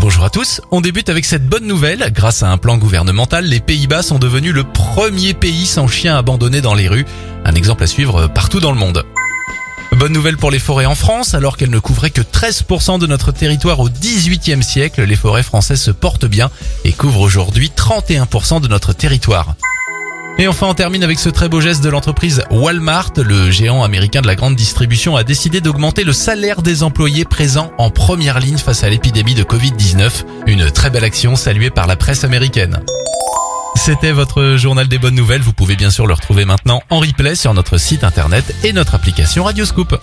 Bonjour à tous, on débute avec cette bonne nouvelle. Grâce à un plan gouvernemental, les Pays-Bas sont devenus le premier pays sans chien abandonné dans les rues. Un exemple à suivre partout dans le monde. Bonne nouvelle pour les forêts en France, alors qu'elles ne couvraient que 13% de notre territoire au 18e siècle, les forêts françaises se portent bien et couvrent aujourd'hui 31% de notre territoire. Et enfin, on termine avec ce très beau geste de l'entreprise Walmart. Le géant américain de la grande distribution a décidé d'augmenter le salaire des employés présents en première ligne face à l'épidémie de Covid-19. Une très belle action saluée par la presse américaine. C'était votre journal des bonnes nouvelles. Vous pouvez bien sûr le retrouver maintenant en replay sur notre site internet et notre application Radioscoop.